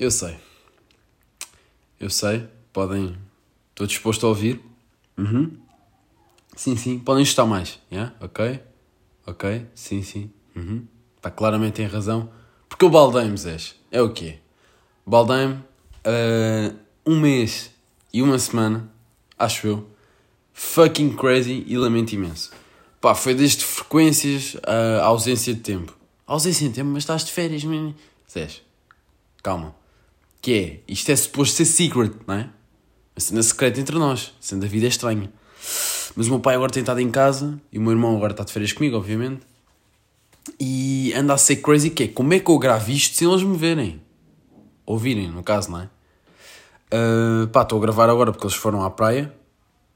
eu sei. Eu sei, podem. Estou disposto a ouvir. Uhum. Sim, sim, podem estar mais. Yeah? Ok, ok, sim, sim. Uhum. Pá, claramente tem razão. Porque o Baldaime, Zés, é o quê? Baldaime, uh, um mês e uma semana, acho eu, fucking crazy e lamento imenso. Pá, foi desde frequências a ausência de tempo. Ausência de tempo, mas estás de férias, mano. Zés, calma. Que é, isto é suposto ser secret, não é? Uma cena secreta entre nós, sendo a vida é estranha. Mas o meu pai agora tem estado em casa e o meu irmão agora está de férias comigo, obviamente. E anda a ser crazy que é, como é que eu gravo isto sem eles me verem? Ouvirem, no caso, não é? Uh, pá, estou a gravar agora porque eles foram à praia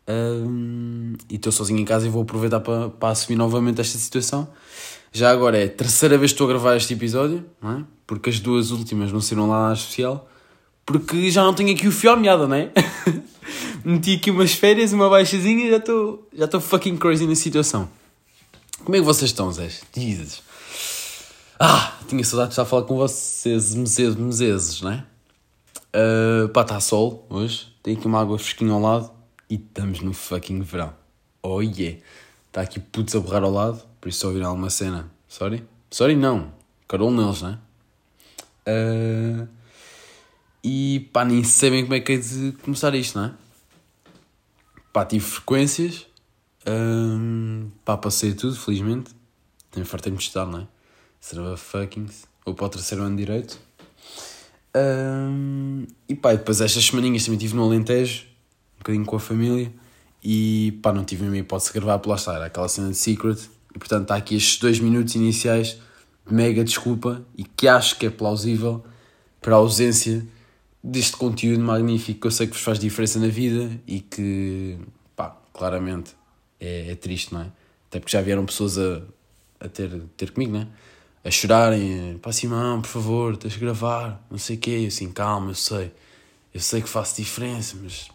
uh, e estou sozinho em casa e vou aproveitar para, assumir novamente esta situação. Já agora é a terceira vez que estou a gravar este episódio, não é? Porque as duas últimas não saíram lá na especial. Porque já não tenho aqui o fio à meada, não é? Meti aqui umas férias, uma baixazinha e já estou já estou fucking crazy na situação. Como é que vocês estão, Zé? Jesus. Ah, tinha saudade de estar a falar com vocês, meses, meses, não é? Uh, pá, está sol hoje. Tem aqui uma água fresquinha ao lado e estamos no fucking verão. Oh yeah. Está aqui putos a borrar ao lado, por isso se ouvirem alguma cena. Sorry? Sorry não. Carol neles, não é? Uh, e pá, nem sabem como é que é de começar isto, não é? Pá, tive frequências. Um, pá, passei tudo, felizmente. Tenho fartei-me de estudar, não é? Serva fucking. Ou para o terceiro ano direito. Um, e pá, depois estas semaninhas também estive no Alentejo, um bocadinho com a família. E pá, não tive a minha hipótese de gravar por lá estar, aquela cena de Secret. E portanto está aqui estes dois minutos iniciais mega desculpa e que acho que é plausível para a ausência deste conteúdo magnífico que eu sei que vos faz diferença na vida e que, pá, claramente é, é triste, não é? Até porque já vieram pessoas a, a ter, ter comigo, não é? A chorarem, pá, Simão, por favor, tens de gravar, não sei o quê. Eu assim, calma, eu sei, eu sei que faço diferença, mas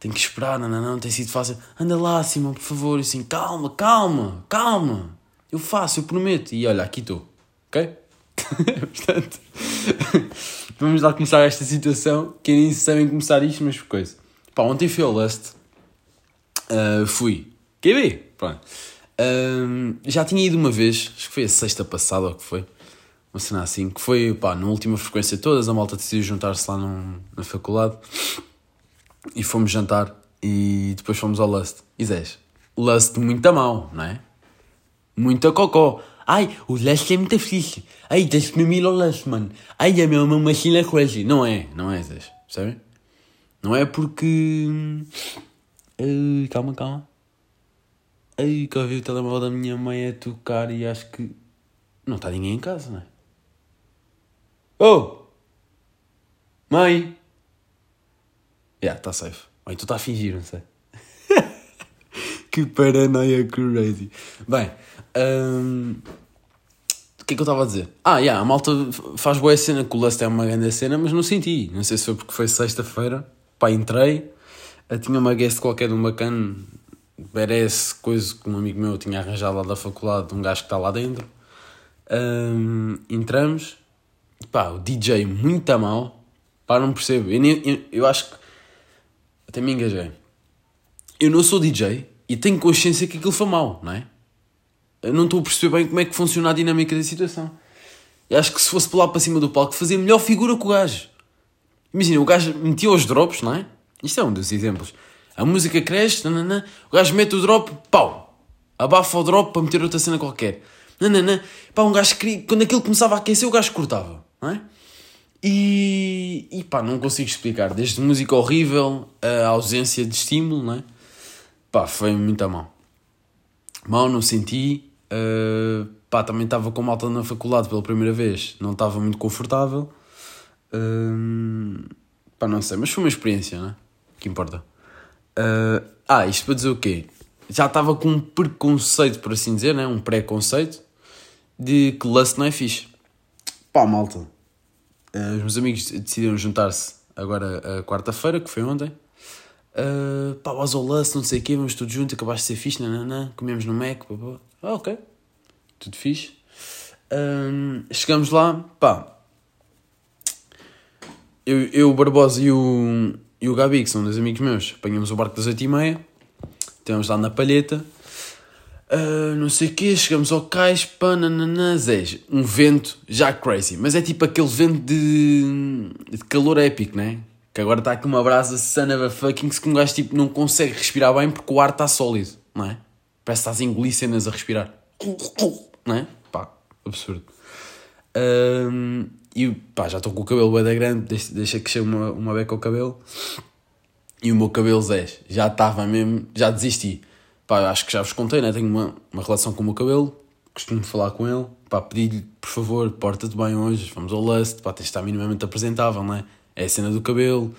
tenho que esperar, não, não, não, tem sido fácil. Anda lá, Simão, por favor, assim, calma, calma, calma, eu faço, eu prometo. E olha, aqui estou, ok? Portanto, vamos lá começar esta situação, que nem sabem começar isto, mas coisa. Pá, ontem fui ao Lust, uh, fui, QB, pronto. Uh, já tinha ido uma vez, acho que foi a sexta passada ou que foi, uma cena assim, que foi, pá, na última frequência todas, a malta decidiu juntar-se lá num, na faculdade e fomos jantar e depois fomos ao Lust. E Zés, Lust muito a mal, não é? Muito a cocó. Ai, o Lust é muito fixe. Ai, deixa-me ir ao Lust, mano. Ai, a minha uma cena crazy. Não é, não é, Zés, percebem? Não é porque... Ai, calma, calma. Ai, que eu vi o telemóvel da minha mãe a tocar e acho que... Não está ninguém em casa, não é? Oh! Mãe! Já, yeah, está safe. Ou então está a fingir, não sei. que paranoia crazy. Bem, um, que é que eu estava a dizer? Ah, yeah, a malta faz boa cena, que o Lust é uma grande cena, mas não senti. Não sei se foi porque foi sexta-feira. Pá, entrei, tinha uma guest qualquer de um bacana, Beres, coisa que um amigo meu tinha arranjado lá da faculdade, um gajo que está lá dentro. Um, entramos, pá, o DJ muito a mal, pá, não percebo. Eu, eu, eu acho que até me engajei. Eu não sou DJ e tenho consciência que aquilo foi mal, não é? Eu não estou a perceber bem como é que funciona a dinâmica da situação. Eu acho que se fosse pular para cima do palco, fazia melhor figura que o gajo. Imagina, o gajo metia os drops, não é? Isto é um dos exemplos. A música cresce, nanana, o gajo mete o drop, pau! Abafa o drop para meter outra cena qualquer. Nanana, pá, um gajo queria, quando aquilo começava a aquecer, o gajo cortava, não é? E, e pá, não consigo explicar. Desde música horrível, a ausência de estímulo, não é? Pá, foi muito a mal. Mal, não senti. Uh, pá, também estava com malta na faculdade pela primeira vez. Não estava muito confortável. Uh, pá, não sei, mas foi uma experiência, não é? Que importa. Uh, ah, isto para dizer o quê? Já estava com um preconceito, por assim dizer, né? um pré-conceito de que Lust não é fixe. Pá, malta. Uh, os meus amigos decidiram juntar-se agora a quarta-feira, que foi ontem. Uh, pá, vas ao Lust, não sei o quê, vamos todos juntos, acabaste de ser fixe, nananã, comemos no Mac, pá, pá. Ah, ok. Tudo fixe. chegamos lá, pá. eu, eu, o Barbosa e o, e o Gabi, que são dois amigos meus, apanhamos o barco das 8 e meia, estivemos lá na palheta, uh, não sei o quê, chegamos ao cais, panananazés, um vento já crazy, mas é tipo aquele vento de, de calor épico, né? Que agora está aqui uma brasa son of a fucking que um gajo tipo, não consegue respirar bem porque o ar está sólido, não é? Parece que estás a engolir cenas a respirar. Não é? Pá, absurdo. Um, e pá, já estou com o cabelo bem da grande, deixa, deixa que chegue uma, uma beca ao cabelo. E o meu cabelo Zé, já estava mesmo, já desisti. Pá, acho que já vos contei, né? Tenho uma, uma relação com o meu cabelo, costumo falar com ele, pá, pedir-lhe, por favor, porta-te bem hoje, vamos ao lust, pá, tens de estar minimamente apresentável, não é? É a cena do cabelo,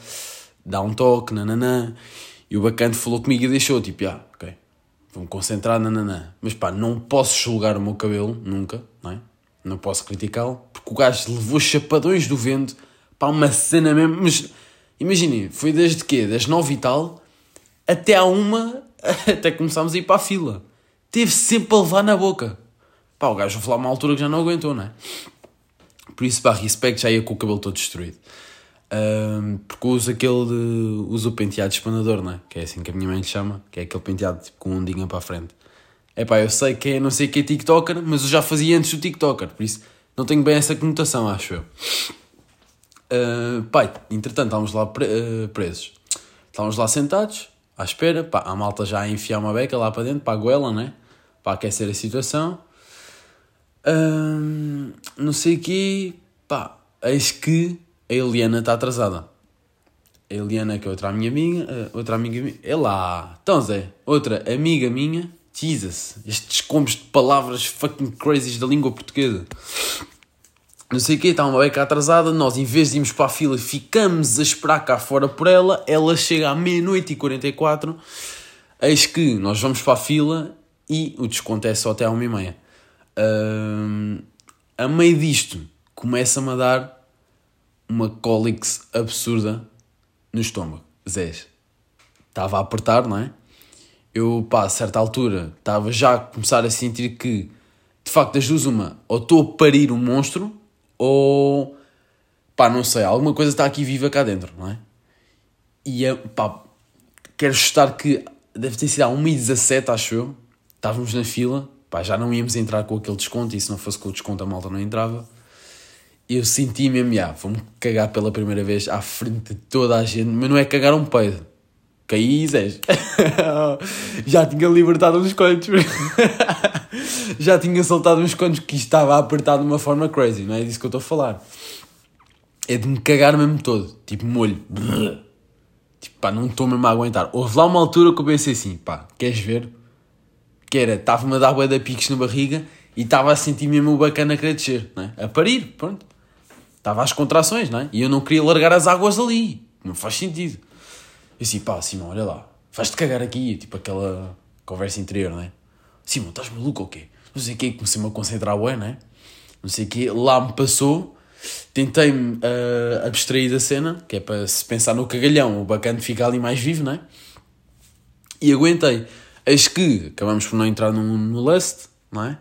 dá um toque, nananã. E o bacana falou comigo e deixou, tipo, ah, vou-me concentrar, nananã. Mas pá, não posso julgar o meu cabelo, nunca, não é? Não posso criticá-lo, porque o gajo levou chapadões do vento para uma cena mesmo. Mas imaginem, foi desde quê? Das nove e tal até à uma, até começámos a ir para a fila. Teve sempre a levar na boca. Pá, o gajo foi lá uma altura que já não aguentou, não é? Por isso, pá, respeito, já ia com o cabelo todo destruído. Um, porque uso aquele de, uso o penteado espanador, não é? Que é assim que a minha mãe lhe chama, que é aquele penteado tipo, com um ondinha para a frente. É pá, eu sei que é não sei que é TikToker, mas eu já fazia antes do TikToker, por isso não tenho bem essa conotação, acho eu. Uh, pai, entretanto, estávamos lá pre uh, presos. Estávamos lá sentados, à espera, pá, a malta já a enfiar uma beca lá para dentro, para a goela, né? Para aquecer a situação. Uh, não sei o quê, pá, eis que a Eliana está atrasada. A Eliana, que é outra minha amiga, eh, outra amiga minha, é lá. Então, Zé, outra amiga minha, Jesus, estes combos de palavras fucking crazies da língua portuguesa. Não sei o quê, está uma beca atrasada, nós em vez de irmos para a fila ficamos a esperar cá fora por ela, ela chega à meia-noite e 44, eis que nós vamos para a fila e o desconto é só até à uma e meia. A meio disto, começa-me a dar uma cólix absurda no estômago. Zés. Estava a apertar, não é? Eu, pá, a certa altura, estava já a começar a sentir que, de facto, das duas, uma, ou estou a parir um monstro, ou, pá, não sei, alguma coisa está aqui viva cá dentro, não é? E, pá, quero estar que deve ter sido a 1h17, acho eu. Estávamos na fila, pá, já não íamos entrar com aquele desconto, e se não fosse com o desconto a malta não entrava eu senti mesmo, já, vou-me cagar pela primeira vez à frente de toda a gente, mas não é cagar um peido. Caí, Zé. Já tinha libertado uns quantos. Já tinha soltado uns quantos que estava a apertar de uma forma crazy, não é disso que eu estou a falar. É de me cagar mesmo todo, tipo molho. Tipo, pá, não estou mesmo a aguentar. Houve lá uma altura que eu pensei assim, pá, queres ver? Que era, estava-me a dar bué da na barriga e estava a sentir mesmo o bacana a querer descer, não é? A parir, pronto. Estava às contrações, não é? E eu não queria largar as águas ali. Não faz sentido. Eu assim, pá, Simão, olha lá. Faz-te cagar aqui. Tipo aquela conversa interior, não é? Simão, estás maluco ou quê? Não sei o quê. Comecei-me a concentrar bem, não é? Não sei o quê. Lá me passou. Tentei-me uh, abstrair da cena, que é para se pensar no cagalhão, o bacana fica ali mais vivo, não é? E aguentei. Eis que acabamos por não entrar no, no Lust, não é?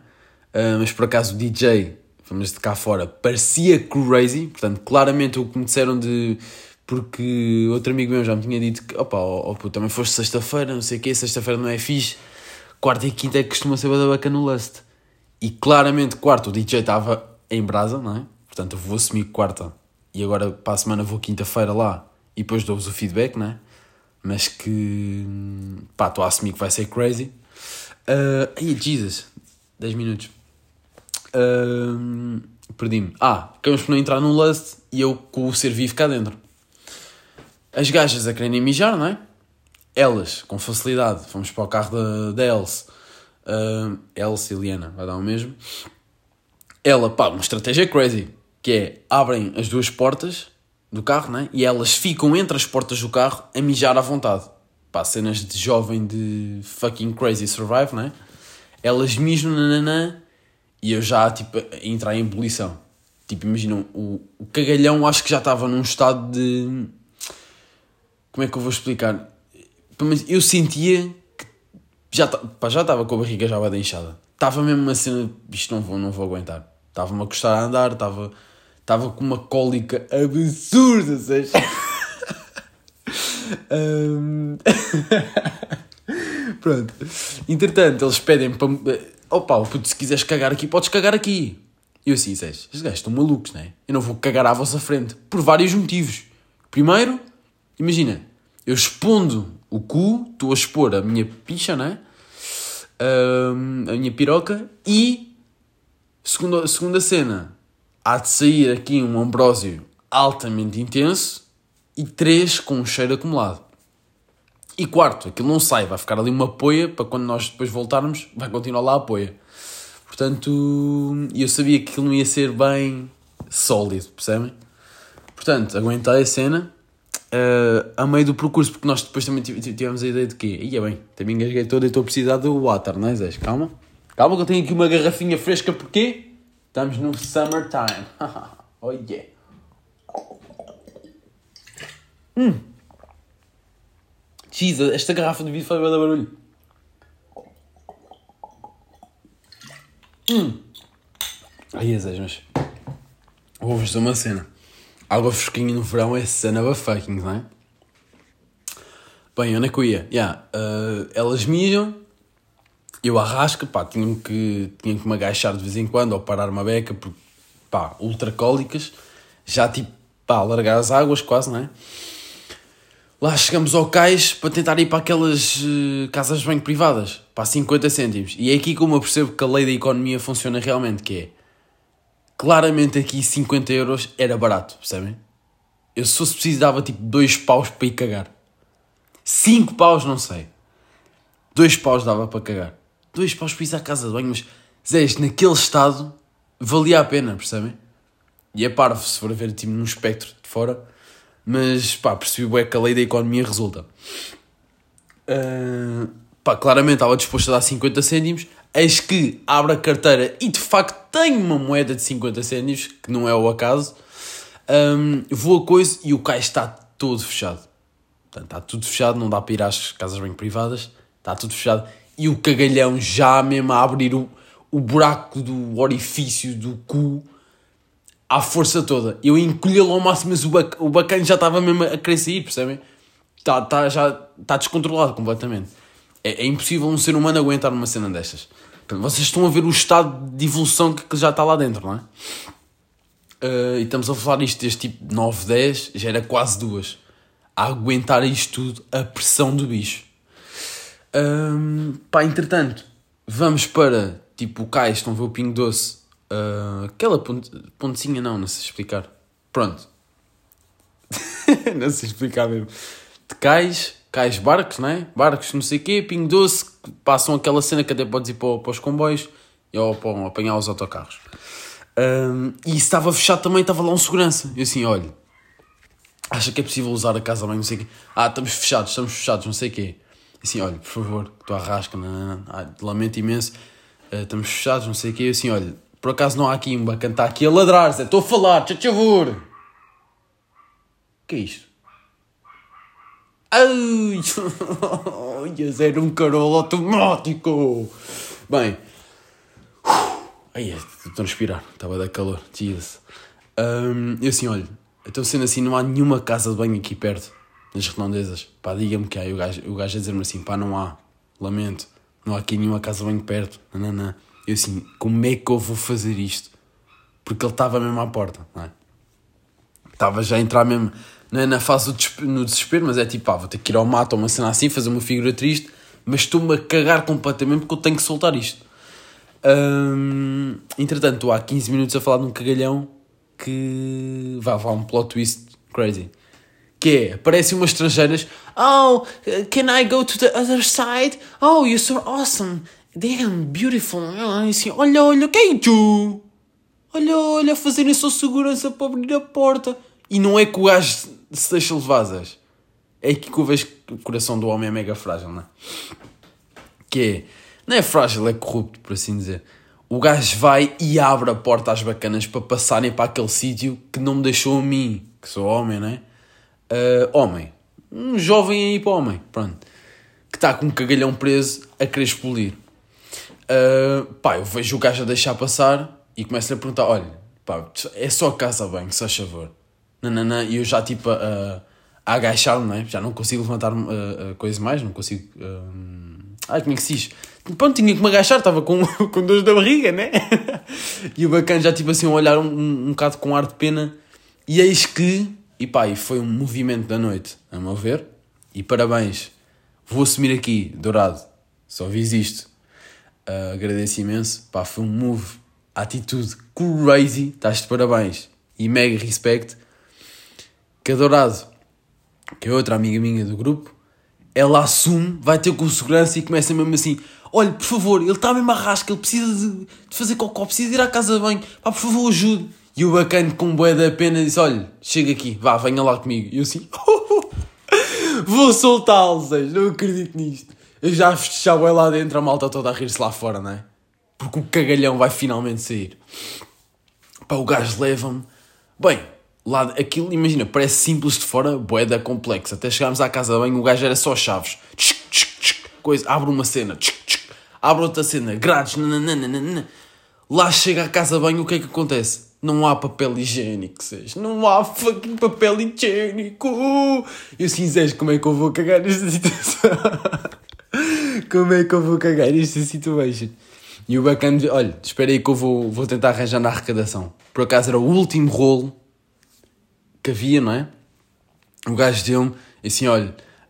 Uh, mas por acaso o DJ mas de cá fora, parecia crazy, portanto, claramente o que me disseram de. Porque outro amigo meu já me tinha dito que, opa, oh, oh, também foste sexta-feira, não sei o quê, sexta-feira não é fixe, quarta e quinta é que costuma ser bacana no Lust. E claramente, quarta, o DJ estava em brasa, não é? Portanto, eu vou assumir quarta e agora para a semana vou quinta-feira lá e depois dou-vos o feedback, não é? Mas que, pá, estou a assumir que vai ser crazy. Uh, Jesus, 10 minutos. Uh, Perdi-me. Ah, acabamos por não entrar num lust e eu com o ser vivo cá dentro. As gajas a quererem mijar, não é? Elas, com facilidade, fomos para o carro da, da Else. Uh, Else e Liana, vai dar o mesmo. Ela, pá, uma estratégia crazy. Que é, abrem as duas portas do carro, né? E elas ficam entre as portas do carro a mijar à vontade. Pá, cenas de jovem de fucking crazy survive, né? Elas mijam, nananã, e eu já, tipo, a entrar em ebulição. Tipo, imaginam, o, o cagalhão acho que já estava num estado de. Como é que eu vou explicar? Eu sentia que já, pá, já estava com a barriga já bem inchada. Estava mesmo uma cena, isto não vou, não vou aguentar. Estava-me a custar a andar, estava, Estava com uma cólica absurda, sabes? Pronto. Entretanto, eles pedem para. Opa, puto, se quiseres cagar aqui, podes cagar aqui. E eu assim, sabes? Estes gajos estão malucos, não é? Eu não vou cagar à vossa frente. Por vários motivos. Primeiro, imagina, eu expondo o cu, estou a expor a minha picha, não é? Um, a minha piroca e segunda, segunda cena há de sair aqui um ambrósio altamente intenso e três com um cheiro acumulado. E quarto, aquilo não sai, vai ficar ali uma poia para quando nós depois voltarmos, vai continuar lá a poia. Portanto, eu sabia que aquilo não ia ser bem sólido, percebem? Portanto, aguentei a cena uh, a meio do percurso, porque nós depois também tivemos a ideia de que, ia bem, também engasguei todo e estou a precisar do water, não é, Zé? Calma. Calma que eu tenho aqui uma garrafinha fresca, porquê? Estamos no summertime. oh yeah. Hum. Jesus, esta garrafa de vidro faz bem barulho. Hum. Ai, Jesus, mas... Vou-vos dizer uma cena. Água fresquinha no verão é cena fucking, não é? Bem, é eu ia? Yeah, uh, elas mijam eu arrasco, pá, tinha que, tinha que me agachar de vez em quando ou parar uma beca, porque, pá, ultracólicas, já tipo, pá, largar as águas quase, não é? Lá chegamos ao cais para tentar ir para aquelas uh, casas de banho privadas, pá, 50 cêntimos. E é aqui como eu percebo que a lei da economia funciona realmente, que é, claramente aqui 50 euros era barato, percebem? Eu se fosse preciso dava tipo 2 paus para ir cagar. 5 paus, não sei. 2 paus dava para cagar dois paus para ir à casa de banho, mas naquele estado valia a pena, percebem? E é parvo se for a ver tipo, num espectro de fora, mas pá, percebi bem que a lei da economia resulta. Uh, pá, claramente estava disposto a dar 50 cêntimos, eis que abre a carteira e de facto tem uma moeda de 50 cêntimos, que não é o acaso. Um, vou a coisa e o cais está todo fechado. Portanto, está tudo fechado, não dá para ir às casas bem privadas, está tudo fechado e o cagalhão já mesmo a abrir o, o buraco do orifício do cu à força toda. Eu encolhi-lo ao máximo, mas o, bac, o bacana já estava mesmo a querer sair, percebem? Tá, tá, já está descontrolado completamente. É, é, impossível um ser humano aguentar uma cena destas. Vocês estão a ver o estado de evolução que, que já está lá dentro, não é? Uh, e estamos a falar isto desde tipo 9, 10, já era quase duas. A aguentar isto tudo, a pressão do bicho. Um, pá, entretanto, vamos para tipo o cais, estão a ver o Pingo Doce. Uh, aquela ponte, pontezinha, não, não sei explicar. Pronto. não sei explicar mesmo. De cais, cais barcos, não é? Barcos, não sei o quê, Pingo Doce, passam aquela cena que até podes ir para, para os comboios ou para apanhar os autocarros. Um, e estava fechado também, estava lá um segurança. E assim, olha, acha que é possível usar a casa bem, não sei o quê. Ah, estamos fechados, estamos fechados, não sei o quê assim, olha, por favor, estou a rasca, não, não, não. Ah, lamento imenso, uh, estamos fechados, não sei o quê, eu assim, olha, por acaso não há um bacana, está aqui a ladrar, Zé, estou a falar, tchau, favor. O que é isto? Ai, Zé, era um carolo automático. Bem, ai, estou a transpirar, estava a dar calor, Jesus. Um, eu assim, olha, então sendo assim, não há nenhuma casa de banho aqui perto nas redondezas, pá, diga-me que há. E o gajo, o gajo a dizer-me assim, pá, não há, lamento, não há aqui nenhuma casa bem perto, não, não, não. Eu assim, como é que eu vou fazer isto? Porque ele estava mesmo à porta, não é? Estava já a entrar mesmo, não é na fase do no desespero, mas é tipo, pá, vou ter que ir ao mato ou uma cena assim, fazer uma figura triste, mas estou-me a cagar completamente porque eu tenho que soltar isto. Hum, entretanto, há 15 minutos a falar de um cagalhão que vai, vai um plot twist crazy que é, aparecem umas estrangeiras, oh, can I go to the other side? Oh, you're so awesome. Damn, beautiful. Assim, olha, olha, quem tu? Olha, olha, fazerem só segurança para abrir a porta. E não é que o gajo se deixa levazas. É que eu vejo que o coração do homem é mega frágil, não é? Que é, não é frágil, é corrupto, por assim dizer. O gajo vai e abre a porta às bacanas para passarem para aquele sítio que não me deixou a mim, que sou homem, não é? uh, homem, um jovem aí para homem, pronto, que está com um cagalhão preso a querer explodir. Uh, pá, eu vejo o gajo a deixar passar e começo-lhe a perguntar: olha, pá, é só casa bem, se faz favor. Nananã, e eu já tipo a, a agachar-me, não é? Já não consigo levantar a, a coisa mais, não consigo. Um... Ai, como é que se diz? Pronto, tinha que me agachar, estava com, com dores da barriga, né? e o bacana já tipo assim, um olhar um, um, um bocado com ar de pena. E eis que, e pá, e foi um movimento da noite, a meu ver. E parabéns, vou assumir aqui, Dourado, só vis isto. Uh, agradeço imenso, pá, foi um move, atitude crazy, estás de parabéns. E mega respect. Que a Dourado, que é outra amiga minha do grupo, ela assume, vai ter com segurança e começa mesmo assim: Olha, por favor, ele está mesmo a rasca, ele precisa de, de fazer cocó, precisa de ir à casa de banho, pá, por favor, ajude. E o bacana com boé da pena disse: Olha, chega aqui, vá, venha lá comigo. E eu assim: Vou soltá-lo, não acredito nisto. Eu já fechava lá dentro, a malta toda a rir-se lá fora, não é? Porque o cagalhão vai finalmente sair. Pá, o gajo leva-me. Bem, lá, aquilo, imagina, parece simples de fora, boeda complexa. Até chegarmos à casa de banho, o gajo era só chaves. Tchic, tchic, tchic, coisa, abre uma cena, tchic, tchic, abre outra cena, grades, nananana. Lá chega à casa de banho, o que é que acontece? Não há papel higiênico, seja. Não há fucking papel higiênico. Eu assim, Zés, como é que eu vou cagar nesta situação? como é que eu vou cagar nesta situação? E o bacana, olha, espera aí que eu vou, vou tentar arranjar na arrecadação. Por acaso era o último rolo que havia, não é? O gajo deu-me assim: olha,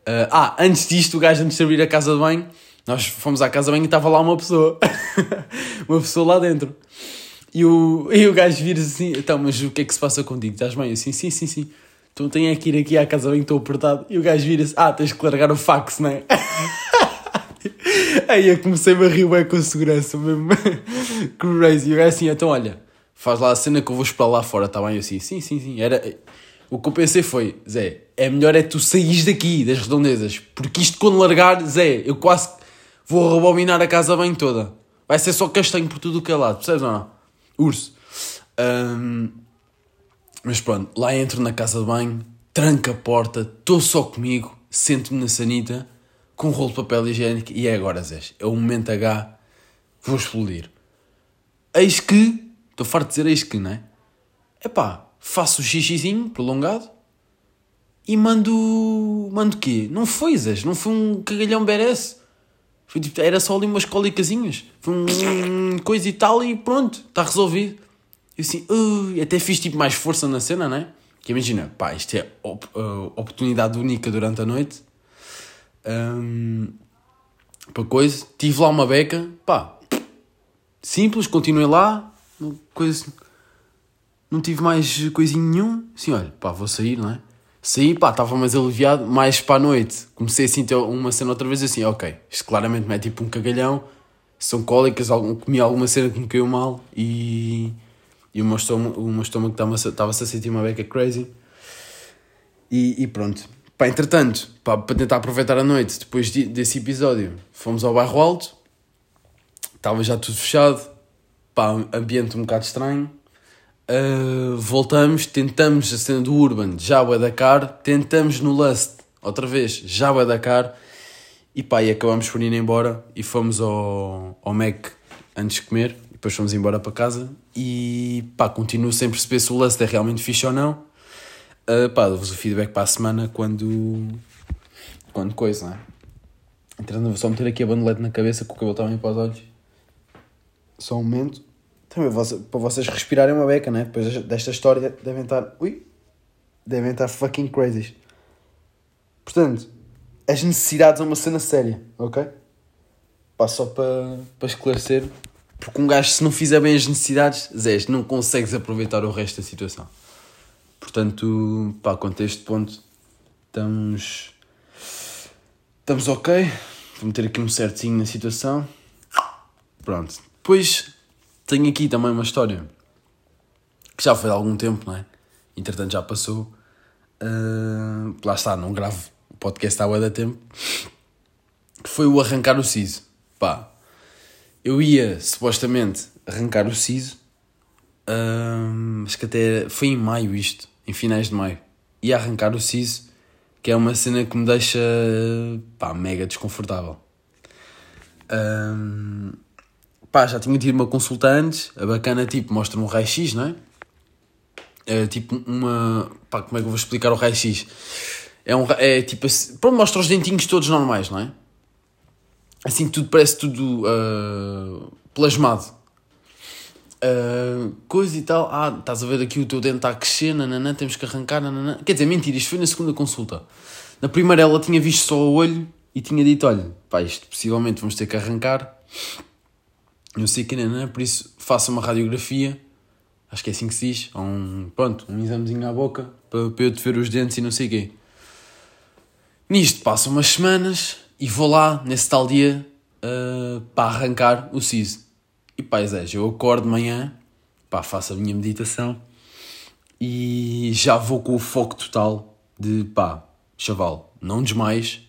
uh, ah, antes disto, o gajo, antes de abrir a casa de banho, nós fomos à casa de banho e estava lá uma pessoa, uma pessoa lá dentro. E o, e o gajo vira assim: então, mas o que é que se passa contigo? Estás bem? Assim, sim, sim, sim. Então tenho que ir aqui à casa de banho, estou apertado. E o gajo vira-se: ah, tens que largar o fax, não é? Aí eu comecei-me a rir bem com segurança mesmo. Crazy. Gajo assim: então olha, faz lá a cena que eu vou esperar lá fora, está bem? Eu assim: sim, sim, sim. Era o que eu pensei foi, Zé, é melhor é tu saís daqui, das redondezas, porque isto quando largar, Zé, eu quase vou rebobinar a casa bem toda. Vai ser só castanho por tudo o que é lado, percebes ou não? Urso. Um, mas pronto, lá entro na casa de banho, tranco a porta, estou só comigo, sento-me na sanita, com um rolo de papel higiênico, e é agora, Zé, é o momento H, vou explodir. Eis que, estou farto de dizer eis que, não é? Epá, faço o xixizinho prolongado e mando. Mando o quê? Não foi, Zés, não foi um cagalhão berece. Foi tipo, era só ali umas cólicasinhas. Foi um coisa e tal e pronto, está resolvido. E assim, uh, até fiz tipo mais força na cena, né? Que imagina, pá, isto é op uh, oportunidade única durante a noite. Um, para coisa, tive lá uma beca, pá, simples, continuei lá, coisa não tive mais coisinho nenhum. Assim, olha, pá, vou sair, não é? Saí, pá, estava mais aliviado. Mais para a noite, comecei assim ter uma cena outra vez, assim, ok, isto claramente me é tipo um cagalhão. São cólicas, algum, comi alguma cena que me caiu mal e, e o meu estômago, o meu estômago estava-se a sentir uma beca crazy. E, e pronto. Pá, entretanto, pá, para tentar aproveitar a noite, depois de, desse episódio, fomos ao bairro alto, estava já tudo fechado, pá, ambiente um bocado estranho. Uh, voltamos, tentamos a cena do Urban, já o Dakar, tentamos no Lust, outra vez, já o Dakar, e pá, e acabamos por ir embora e fomos ao, ao Mac antes de comer, depois fomos embora para casa, e pá, continuo sem perceber se o Lust é realmente fixe ou não. Uh, pá, dou-vos o feedback para a semana quando. quando coisa, não é? Entretanto, vou só meter aqui a bandolete na cabeça que o cabelo bem para os olhos. Só um momento. Também para vocês respirarem uma beca, né? Depois desta história devem estar. Ui! Devem estar fucking crazy. Portanto, as necessidades é uma cena séria, ok? Pá, só para, para esclarecer. Porque um gajo, se não fizer bem as necessidades, Zé, não consegues aproveitar o resto da situação. Portanto, pá, quanto a este ponto, estamos. Estamos ok. Vou meter aqui um certinho na situação. Pronto. Depois tenho aqui também uma história que já foi há algum tempo, não é? Entretanto já passou. Uh, lá está, não gravo o podcast há da tempo. Que foi o arrancar o siso. Pá, eu ia supostamente arrancar o siso, uh, mas que até foi em maio isto, em finais de maio. Ia arrancar o siso, que é uma cena que me deixa pá, mega desconfortável. Uh, pá, já tinha tido uma consulta antes, a bacana tipo mostra-me um raio-x, não é? é tipo uma. Pá, como é que eu vou explicar o raio-x? É, um, é tipo assim. Pronto, mostra os dentinhos todos normais, não é? Assim tudo parece tudo uh, plasmado. Uh, coisa e tal. Ah, estás a ver aqui o teu dente está a crescer, nananã, temos que arrancar, nananã. Quer dizer, mentira, isto foi na segunda consulta. Na primeira ela tinha visto só o olho e tinha dito: olha, pá, isto possivelmente vamos ter que arrancar. Não sei que, nananã, por isso faça uma radiografia. Acho que é assim que se diz. Um, pronto, um examezinho à boca para, para eu te ver os dentes e não sei o quê. Nisto passam umas semanas e vou lá nesse tal dia uh, para arrancar o siso. E pá, Zé, eu acordo de manhã, pá, faço a minha meditação e já vou com o foco total de pá, chaval, não desmaies,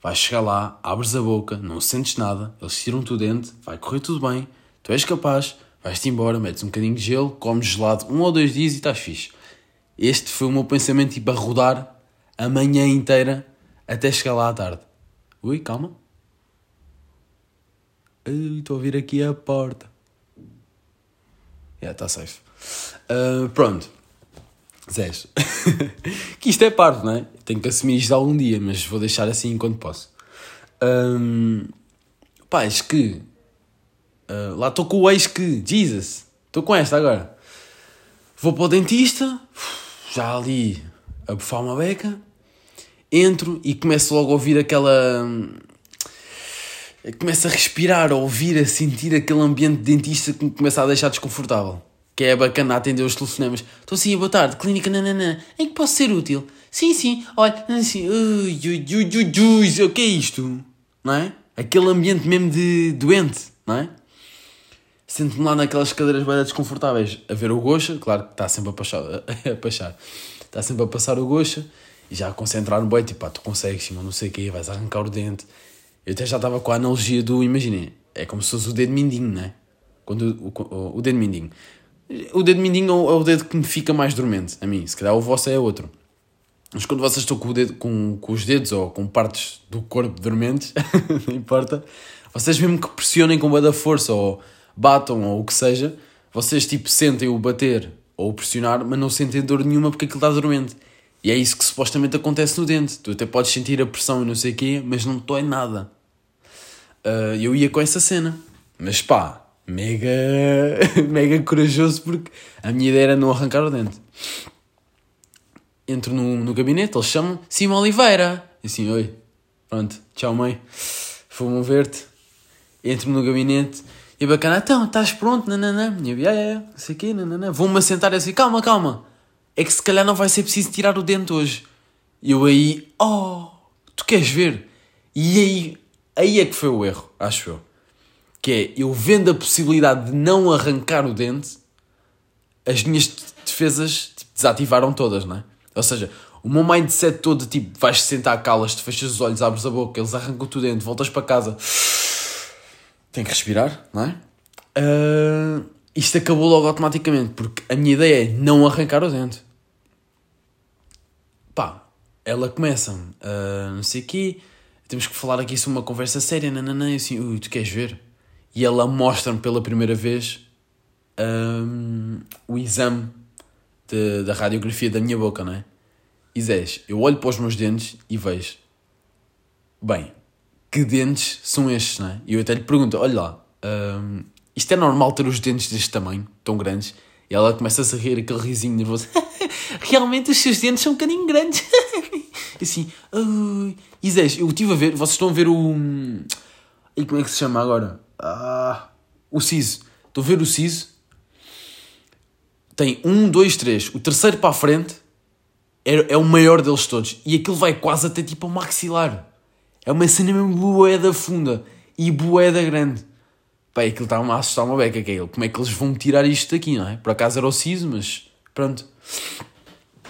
vais chegar lá, abres a boca, não sentes nada, eles tiram-te o dente, vai correr tudo bem, tu és capaz, vais-te embora, metes um bocadinho de gelo, comes gelado um ou dois dias e estás fixe. Este foi o meu pensamento tipo a rodar a manhã inteira até chegar lá à tarde. Ui, calma. Estou a ouvir aqui a porta. Yeah, está safe. Uh, pronto. Zés. que isto é parte, não é? Tenho que assumir isto algum dia, mas vou deixar assim enquanto posso. Um, pá, que. Uh, lá estou com o ex que. Jesus. Estou com esta agora. Vou para o dentista. Já ali a bufar uma beca. Entro e começo logo a ouvir aquela começo a respirar, a ouvir, a sentir aquele ambiente de dentista que me começa a deixar desconfortável. Que é bacana atender os telefonemas. Estou assim, boa tarde, clínica nananã. Em que posso ser útil? Sim, sim, olha, assim, ui, ui, ui, ui, o que é isto? Não é? Aquele ambiente mesmo de doente, não é? Sento-me lá naquelas cadeiras bem desconfortáveis a ver o Gocha, claro que está sempre a passar, a passar, está sempre a passar o Gocha e já a concentrar no boi, tipo, pá, tu consegues, não sei o quê, vais arrancar o dente eu até já estava com a analogia do, imaginem, é como se fosse o dedo mindinho, não é? Quando, o, o, o dedo mindinho. O dedo mindinho é é o dedo que me fica mais dormente, a mim. Se calhar o vosso é outro. Mas quando vocês estão com, o dedo, com, com os dedos ou com partes do corpo dormentes, não importa, vocês mesmo que pressionem com da força ou batam ou o que seja, vocês tipo sentem o bater ou o pressionar, mas não sentem dor nenhuma porque aquilo está dormente. E é isso que supostamente acontece no dente. Tu até podes sentir a pressão e não sei o quê, mas não dói nada. Uh, eu ia com essa cena. Mas pá, mega, mega corajoso porque a minha ideia era não arrancar o dente. Entro no, no gabinete, eles chamam Cima Oliveira. E assim, oi, pronto, tchau mãe, vou ver-te. Entro no gabinete e bacana, então, estás pronto, nananã. E eu, yeah, yeah, não sei o quê, nananã. Vou-me assentar assim, calma, calma é que se calhar não vai ser preciso tirar o dente hoje. E eu aí, oh, tu queres ver? E aí, aí é que foi o erro, acho eu. Que é, eu vendo a possibilidade de não arrancar o dente, as minhas defesas tipo, desativaram todas, não é? Ou seja, o meu mindset todo, tipo, vais sentar, calas-te, fechas os olhos, abres a boca, eles arrancam-te o dente, voltas para casa. Tem que respirar, não é? Uh, isto acabou logo automaticamente, porque a minha ideia é não arrancar o dente. Pá, ela começa uh, não sei o quê, temos que falar aqui sobre uma conversa séria, nananã, e assim, ui, tu queres ver? E ela mostra-me pela primeira vez um, o exame de, da radiografia da minha boca, não é? E Zés, eu olho para os meus dentes e vejo, bem, que dentes são estes, não é? E eu até lhe pergunto, olha lá, um, isto é normal ter os dentes deste tamanho, tão grandes? E ela começa a rir aquele risinho nervoso. Realmente os seus dentes são um bocadinho grandes. e assim, e Zé, eu estive a ver, vocês estão a ver o. E como é que se chama agora? Ah, o siso. Estão a ver o siso? Tem um, dois, três. O terceiro para a frente é, é o maior deles todos. E aquilo vai quase até tipo ao maxilar. É uma cena mesmo boeda funda e boeda grande. Pá, aquilo estava-me a assustar uma beca, que é ele. Como é que eles vão tirar isto daqui, não é? Por acaso era o siso, mas pronto.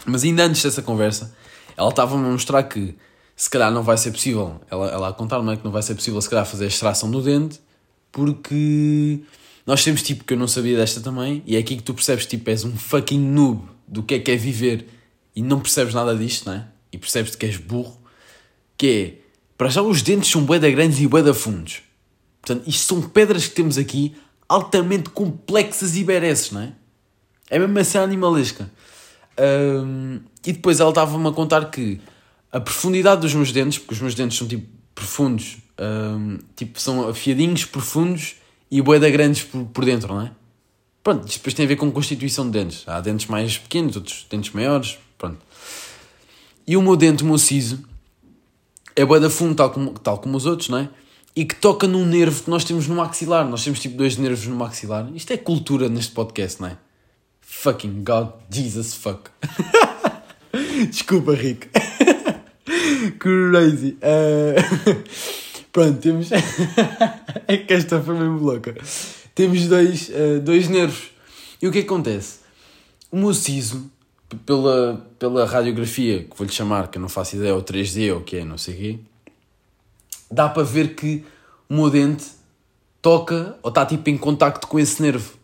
Mas ainda antes dessa conversa, ela estava-me a mostrar que se calhar não vai ser possível, ela, ela a contar-me é que não vai ser possível se calhar fazer a extração do dente, porque nós temos tipo que eu não sabia desta também, e é aqui que tu percebes tipo és um fucking noob do que é que é viver e não percebes nada disto, não é? E percebes que és burro, que é, para já os dentes são bué grandes e bué fundos. Portanto, isto são pedras que temos aqui altamente complexas e bereces, não é? É mesmo cena animalesca. Um, e depois ela estava-me a contar que a profundidade dos meus dentes, porque os meus dentes são tipo profundos, um, tipo são afiadinhos, profundos e boeda grandes por, por dentro, não é? Pronto, isto depois tem a ver com constituição de dentes. Há dentes mais pequenos, outros dentes maiores, pronto. E o meu dente, o meu siso, é boeda fundo, tal como, tal como os outros, não é? E que toca num nervo que nós temos no maxilar. Nós temos tipo dois nervos no maxilar. Isto é cultura neste podcast, não é? Fucking God, Jesus fuck. Desculpa, Rico. Crazy. Uh... Pronto, temos. é que esta foi mesmo louca. Temos dois, uh, dois nervos. E o que, é que acontece? O meu siso, pela, pela radiografia, que vou-lhe chamar, que eu não faço ideia, ou 3D ou o que é, não sei o quê, dá para ver que o meu dente toca ou está tipo em contacto com esse nervo,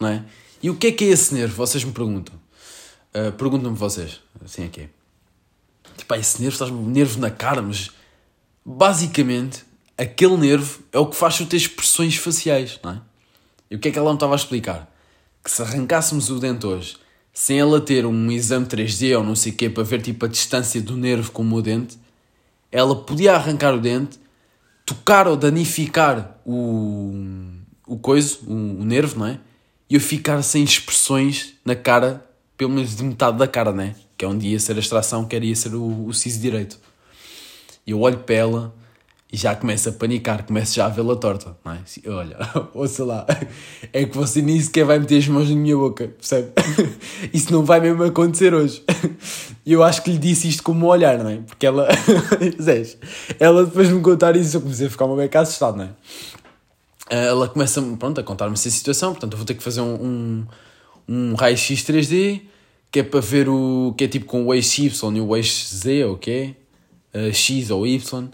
não é? E o que é que é esse nervo? Vocês me perguntam. Uh, Perguntam-me vocês. Assim é que é. Tipo, ah, esse nervo, estás um nervo na cara, mas basicamente aquele nervo é o que faz tu ter expressões faciais, não é? E o que é que ela me estava a explicar? Que se arrancássemos o dente hoje, sem ela ter um exame 3D ou não sei o quê para ver tipo a distância do nervo com o meu dente, ela podia arrancar o dente, tocar ou danificar o, o coiso, o, o nervo, não é? e eu ficar sem expressões na cara, pelo menos de metade da cara, né? Que é onde ia ser a extração, que ia ser o, o siso direito. Eu olho para ela e já começo a panicar, começo já a vê-la torta, não é? Olha, ouça lá, é que você nem sequer vai meter as mãos na minha boca, percebe? Isso não vai mesmo acontecer hoje. E eu acho que lhe disse isto como um olhar, não é? Porque ela, Zés, ela depois de me contar isso, eu comecei a ficar uma beca assustado, não é? Eh, ela começa pronto, a contar-me essa situação, portanto eu vou ter que fazer um, um, um raio-x 3D, que é para ver o. que é tipo com o eixo Y e o eixo Z, ou o? Uh, X ou Y,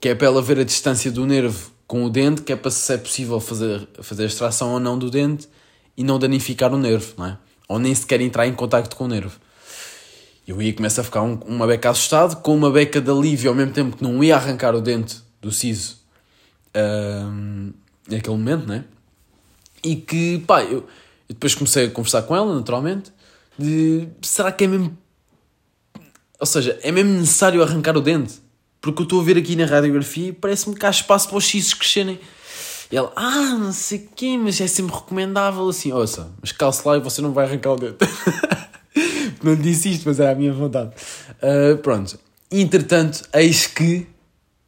que é para ela ver a distância do nervo com o dente, que é para se é possível fazer, fazer a extração ou não do dente e não danificar o nervo, não é? Ou nem sequer entrar em contacto com o nervo. Eu ia começar a ficar um, uma beca assustado, com uma beca de alívio ao mesmo tempo que não ia arrancar o dente do siso. Um, naquele momento, né? E que, pá, eu, eu depois comecei a conversar com ela, naturalmente, de será que é mesmo. Ou seja, é mesmo necessário arrancar o dente? Porque eu estou a ver aqui na radiografia e parece-me que há espaço para os xis crescerem. E ela, ah, não sei o quê, mas é sempre recomendável assim. Ouça, mas calce lá e você não vai arrancar o dente. não lhe disse isto, mas era a minha vontade. Uh, pronto. Entretanto, eis que,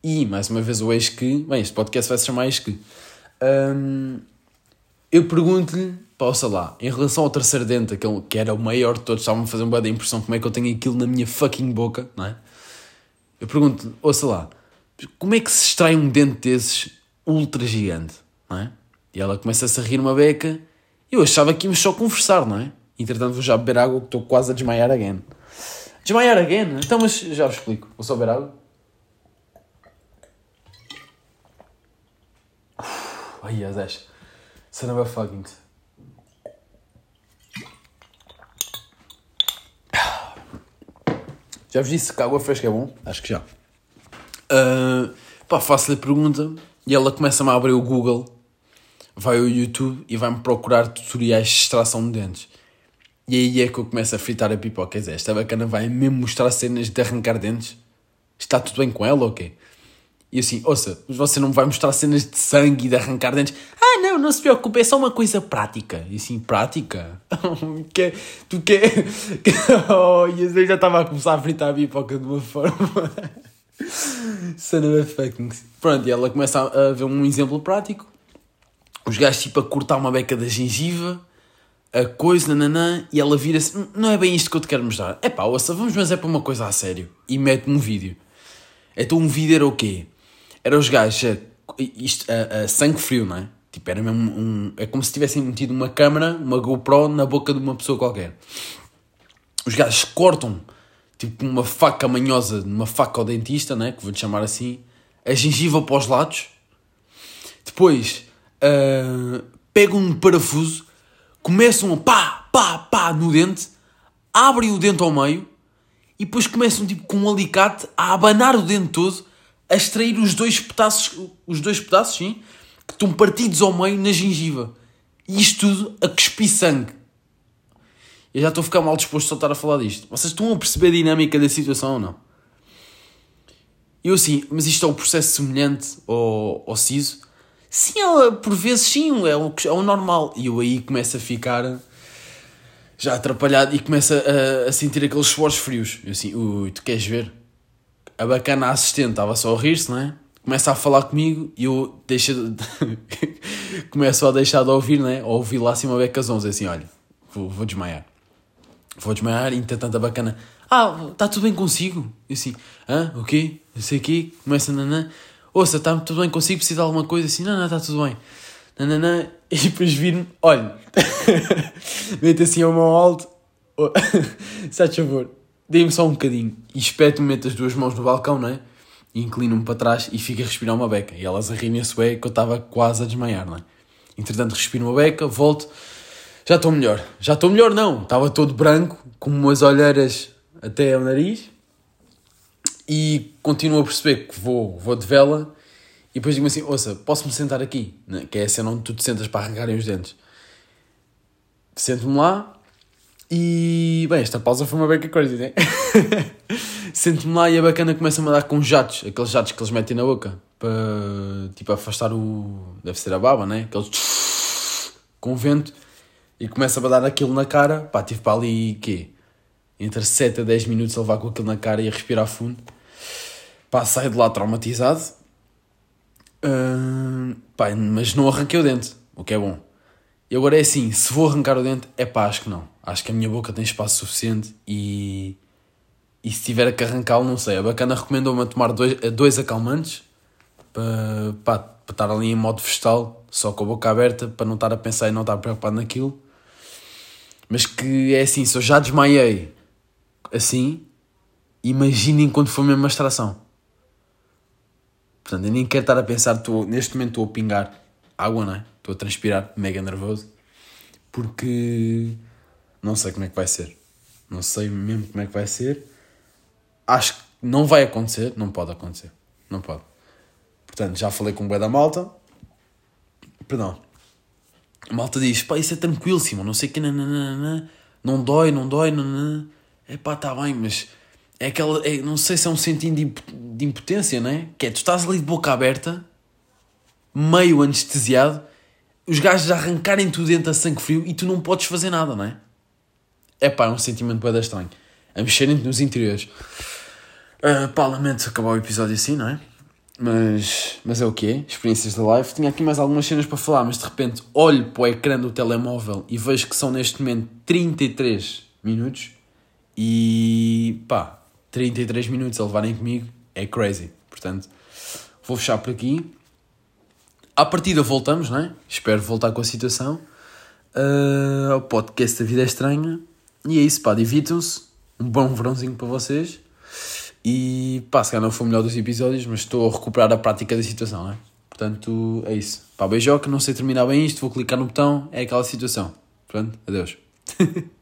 e mais uma vez o eis que, bem, este podcast vai se chamar eis que. Um, eu pergunto-lhe, possa lá, em relação ao terceiro dente, que era o maior de todos, estavam a fazer uma boa impressão como é que eu tenho aquilo na minha fucking boca, não é? Eu pergunto-lhe, ouça lá, como é que se extrai um dente desses ultra gigante, não é? E ela começa-se a rir uma beca, eu achava que íamos só conversar, não é? Entretanto vou já beber água que estou quase a desmaiar again. Desmaiar again? Então, mas já vos explico. Vou só beber água. Ai, as 10. Son of a fucking. Já vos disse que a água fresca é bom? Acho que já. Uh, pá, faço-lhe a pergunta e ela começa-me a abrir o Google, vai ao YouTube e vai-me procurar tutoriais de extração de dentes. E aí é que eu começo a fritar a pipoca. Quer dizer, esta bacana vai mesmo mostrar cenas de arrancar dentes? Está tudo bem com ela ou okay? quê? E assim, ouça, você não vai mostrar cenas de sangue e de arrancar dentes. Ah, não, não se preocupe, é só uma coisa prática. E assim, prática? que, tu quer. oh, e eu já estava a começar a fritar a pipoca de uma forma. Son a fucking. Pronto, e ela começa a ver um exemplo prático. Os gajos tipo a cortar uma beca da gengiva, a coisa, nananã, e ela vira-se: hum, Não é bem isto que eu te quero mostrar. É pá, ouça, vamos, mas é para uma coisa a sério. E mete-me um vídeo. Então um vídeo era o quê? Era os gajos a, isto, a, a sangue frio, não é? Tipo, era mesmo um. É como se tivessem metido uma câmera, uma GoPro, na boca de uma pessoa qualquer. Os gajos cortam, tipo, uma faca manhosa, uma faca ao dentista, né? Que vou-te chamar assim, a gengiva para os lados. Depois, uh, pegam um parafuso, começam a pá, pá, pá no dente, abrem o dente ao meio e depois começam, tipo, com um alicate a abanar o dente todo a extrair os dois pedaços, os dois pedaços, sim, que estão partidos ao meio na gengiva. E isto tudo a cuspir sangue. Eu já estou a ficar mal disposto só estar a falar disto. Vocês estão a perceber a dinâmica da situação ou não? Eu assim, mas isto é um processo semelhante ao, ao siso? Sim, ela, por vezes sim, é o, é o normal. E eu aí começo a ficar já atrapalhado e começo a, a sentir aqueles suores frios. Eu assim, ui, tu queres ver? A bacana assistente estava só a rir-se, não é? Começa a falar comigo e eu deixo de... começo a deixar de ouvir, não é? A ouvir lá assim uma beca às assim, olha, vou, vou desmaiar. Vou desmaiar e entretanto a bacana, ah, está tudo bem consigo? Eu assim, hã? O quê? Não sei o quê. Começa, nanã. Ouça, está tudo bem consigo? Precisa de alguma coisa? Assim, não, não, está tudo bem. Nananã. E depois vir-me, olha, mete assim a mão alto. Se faz favor, dê-me só um bocadinho. E espeto-me, mete as duas mãos no balcão, não é? E inclino-me para trás e fico a respirar uma beca. E elas a rirem-se bem que eu estava quase a desmaiar, não é? Entretanto, respiro uma beca, volto. Já estou melhor. Já estou melhor, não. Estava todo branco, com umas olheiras até ao nariz e continuo a perceber que vou, vou de vela e depois digo assim, ouça, posso-me sentar aqui? Que é a cena onde tu te sentas para arrancarem os dentes. Sento-me lá e, bem, esta pausa foi uma beca coisa, né? Sento-me lá e a bacana começa-me a dar com jatos, aqueles jatos que eles metem na boca, para, tipo, afastar o... deve ser a baba, né? Aqueles com vento e começa a dar aquilo na cara, pá, tive para ali, quê? entre 7 a 10 minutos a levar com aquilo na cara e a respirar fundo. Pá, saio de lá traumatizado. Uh, pá, mas não arranquei o dente, o que é bom. E agora é assim, se vou arrancar o dente, é pá, acho que não. Acho que a minha boca tem espaço suficiente e... E se tiver que arrancá-lo, não sei. A bacana recomendou-me a tomar dois, dois acalmantes para, para, para estar ali em modo vegetal, só com a boca aberta, para não estar a pensar e não estar preocupado naquilo. Mas que é assim, se eu já desmaiei assim, imaginem quando for mesmo uma extração. Portanto, eu nem quero estar a pensar, neste momento estou a pingar água, não é? Estou a transpirar, mega nervoso, porque não sei como é que vai ser. Não sei mesmo como é que vai ser. Acho que não vai acontecer, não pode acontecer. Não pode. Portanto, já falei com o bué da malta. Perdão. A malta diz, pá, isso é tranquilíssimo, não sei o que, nananana, não dói, não dói, nananana é pá, está bem, mas é aquela, é, não sei se é um sentido de, de impotência, não é? Que é, tu estás ali de boca aberta, meio anestesiado, os gajos arrancarem tudo dentro a sangue frio e tu não podes fazer nada, não é? É pá, é um sentimento bem estranho. A mexerem-te nos interiores. Uh, pá, lamento acabar o episódio assim, não é? Mas, mas é o que é, experiências da live. Tinha aqui mais algumas cenas para falar, mas de repente olho para o ecrã do telemóvel e vejo que são neste momento 33 minutos. E pá, 33 minutos a levarem comigo é crazy. Portanto, vou fechar por aqui. À partida voltamos, não é? Espero voltar com a situação. Uh, ao podcast da Vida é Estranha. E é isso, pá, divirtam-se. Um bom verãozinho para vocês. E pá, se calhar não foi o melhor dos episódios, mas estou a recuperar a prática da situação, não é? Portanto, é isso. Pá, beijoca, não sei terminar bem isto, vou clicar no botão, é aquela situação. Pronto, adeus.